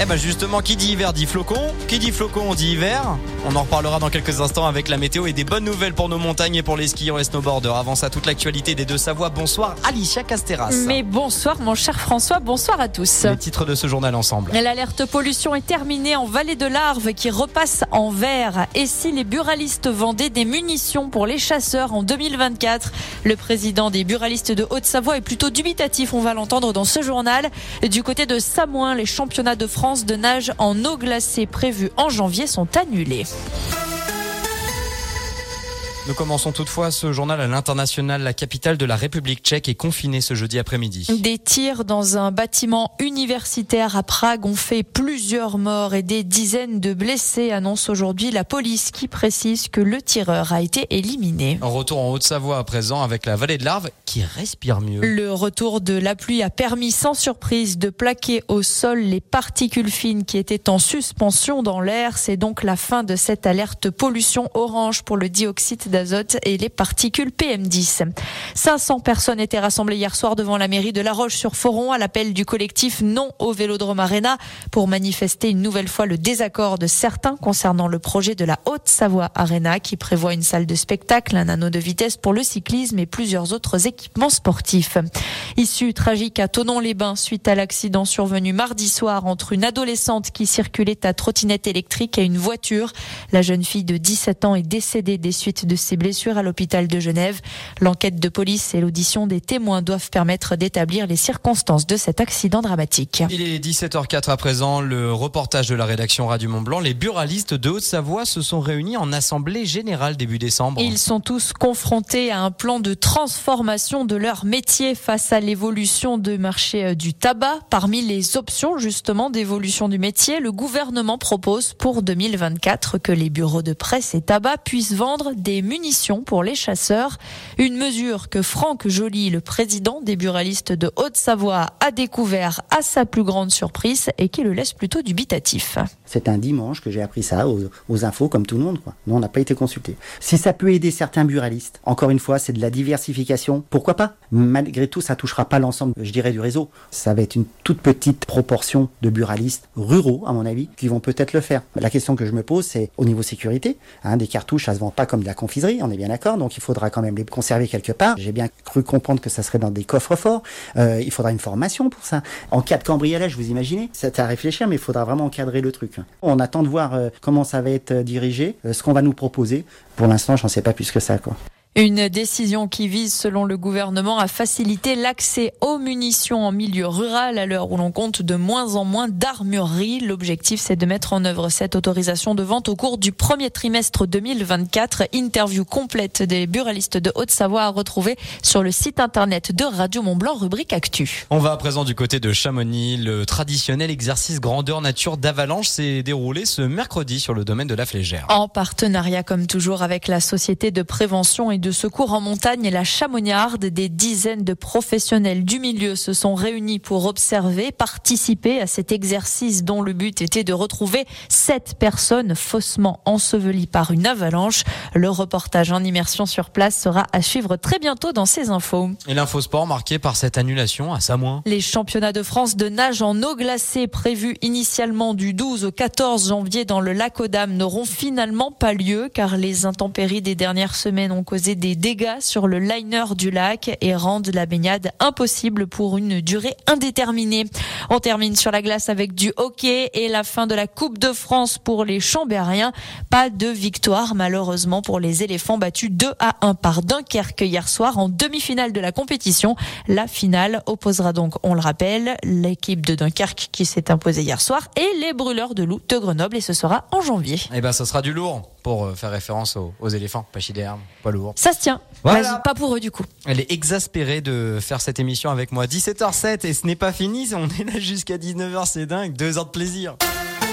Eh ben justement, qui dit hiver dit flocon. Qui dit flocon dit hiver. On en reparlera dans quelques instants avec la météo et des bonnes nouvelles pour nos montagnes et pour les skieurs et snowboarders. Avant ça, toute l'actualité des deux Savoie. Bonsoir Alicia Casteras. Mais bonsoir mon cher François, bonsoir à tous. Les titres de ce journal ensemble. L'alerte pollution est terminée en vallée de l'Arve qui repasse en vert. Et si les buralistes vendaient des munitions pour les chasseurs en 2024 Le président des buralistes de Haute-Savoie est plutôt dubitatif, on va l'entendre dans ce journal. Du côté de Samoin, les championnats de France de nage en eau glacée prévus en janvier sont annulés. guys. Nous commençons toutefois ce journal à l'international. La capitale de la République tchèque est confinée ce jeudi après-midi. Des tirs dans un bâtiment universitaire à Prague ont fait plusieurs morts et des dizaines de blessés, annonce aujourd'hui la police qui précise que le tireur a été éliminé. En retour en Haute-Savoie à présent avec la vallée de l'Arve qui respire mieux. Le retour de la pluie a permis sans surprise de plaquer au sol les particules fines qui étaient en suspension dans l'air. C'est donc la fin de cette alerte pollution orange pour le dioxyde d'azote et les particules PM10. 500 personnes étaient rassemblées hier soir devant la mairie de La Roche-sur-Foron à l'appel du collectif Non au Vélodrome Arena pour manifester une nouvelle fois le désaccord de certains concernant le projet de la Haute-Savoie Arena qui prévoit une salle de spectacle, un anneau de vitesse pour le cyclisme et plusieurs autres équipements sportifs. Issue tragique à Tonon-les-Bains suite à l'accident survenu mardi soir entre une adolescente qui circulait à trottinette électrique et une voiture. La jeune fille de 17 ans est décédée des suites de ses blessures à l'hôpital de Genève. L'enquête de police et l'audition des témoins doivent permettre d'établir les circonstances de cet accident dramatique. Il est 17h04 à présent, le reportage de la rédaction Radio Mont Blanc. Les buralistes de Haute-Savoie se sont réunis en assemblée générale début décembre. Ils sont tous confrontés à un plan de transformation de leur métier face à l'évolution du marché euh, du tabac. Parmi les options justement d'évolution du métier, le gouvernement propose pour 2024 que les bureaux de presse et tabac puissent vendre des munitions pour les chasseurs. Une mesure que Franck Joly, le président des buralistes de Haute-Savoie, a découvert à sa plus grande surprise et qui le laisse plutôt dubitatif. C'est un dimanche que j'ai appris ça aux, infos comme tout le monde. Quoi. Nous, on n'a pas été consultés. Si ça peut aider certains buralistes, encore une fois, c'est de la diversification. Pourquoi pas? Malgré tout, ça touchera pas l'ensemble, je dirais, du réseau. Ça va être une toute petite proportion de buralistes ruraux, à mon avis, qui vont peut-être le faire. La question que je me pose, c'est au niveau sécurité. Hein, des cartouches, ça se vend pas comme de la on est bien d'accord. Donc, il faudra quand même les conserver quelque part. J'ai bien cru comprendre que ça serait dans des coffres forts. Euh, il faudra une formation pour ça. En cas de cambriolage, vous imaginez C'est à réfléchir, mais il faudra vraiment encadrer le truc. On attend de voir euh, comment ça va être dirigé, euh, ce qu'on va nous proposer. Pour l'instant, j'en sais pas plus que ça. Une décision qui vise, selon le gouvernement, à faciliter l'accès aux munitions en milieu rural à l'heure où l'on compte de moins en moins d'armureries. L'objectif, c'est de mettre en œuvre cette autorisation de vente au cours du premier trimestre 2024. Interview complète des buralistes de Haute-Savoie à retrouver sur le site internet de Radio Mont-Blanc, rubrique Actu. On va à présent du côté de Chamonix. Le traditionnel exercice grandeur nature d'avalanche s'est déroulé ce mercredi sur le domaine de la Flégère. En partenariat, comme toujours, avec la Société de prévention et de secours en montagne et la Chamoniarde. Des dizaines de professionnels du milieu se sont réunis pour observer, participer à cet exercice dont le but était de retrouver sept personnes faussement ensevelies par une avalanche. Le reportage en immersion sur place sera à suivre très bientôt dans ces infos. Et l'infosport marqué par cette annulation à Samoin. Les championnats de France de nage en eau glacée prévus initialement du 12 au 14 janvier dans le lac aux Dames n'auront finalement pas lieu car les intempéries des dernières semaines ont causé des dégâts sur le liner du lac et rendent la baignade impossible pour une durée indéterminée. On termine sur la glace avec du hockey et la fin de la Coupe de France pour les Chambériens. Pas de victoire malheureusement pour les éléphants battus 2 à 1 par Dunkerque hier soir en demi-finale de la compétition. La finale opposera donc, on le rappelle, l'équipe de Dunkerque qui s'est imposée hier soir et les brûleurs de loup de Grenoble et ce sera en janvier. Et ben, ça sera du lourd pour faire référence aux, éléphants, pachydermes, pas lourd. Ça se tient. Voilà. Pas pour eux du coup. Elle est exaspérée de faire cette émission avec moi. 17h07 et ce n'est pas fini. On est là jusqu'à 19h, c'est dingue. Deux heures de plaisir.